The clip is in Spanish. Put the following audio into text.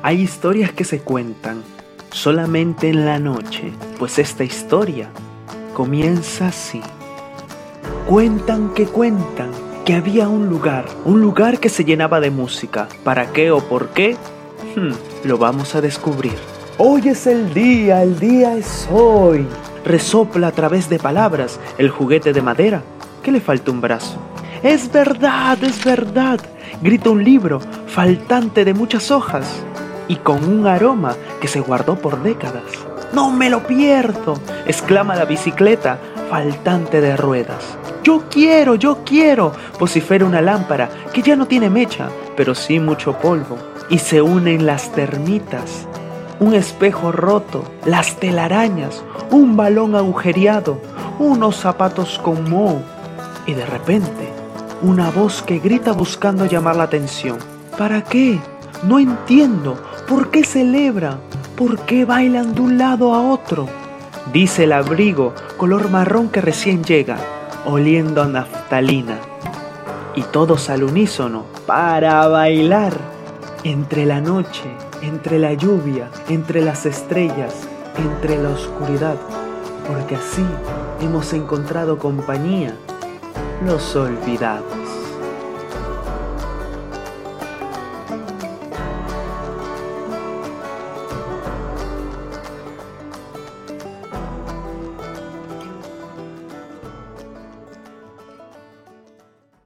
Hay historias que se cuentan solamente en la noche, pues esta historia comienza así. Cuentan que cuentan que había un lugar, un lugar que se llenaba de música. ¿Para qué o por qué? Hmm, lo vamos a descubrir. Hoy es el día, el día es hoy. Resopla a través de palabras el juguete de madera que le falta un brazo. Es verdad, es verdad, grita un libro faltante de muchas hojas y con un aroma que se guardó por décadas. No me lo pierdo, exclama la bicicleta faltante de ruedas. Yo quiero, yo quiero, vocifera una lámpara que ya no tiene mecha, pero sí mucho polvo. Y se unen las termitas, un espejo roto, las telarañas, un balón agujereado, unos zapatos con moho. Y de repente, una voz que grita buscando llamar la atención. ¿Para qué? No entiendo. ¿Por qué celebra? ¿Por qué bailan de un lado a otro? Dice el abrigo color marrón que recién llega, oliendo a naftalina. Y todos al unísono, para bailar. Entre la noche, entre la lluvia, entre las estrellas, entre la oscuridad. Porque así hemos encontrado compañía los olvidados.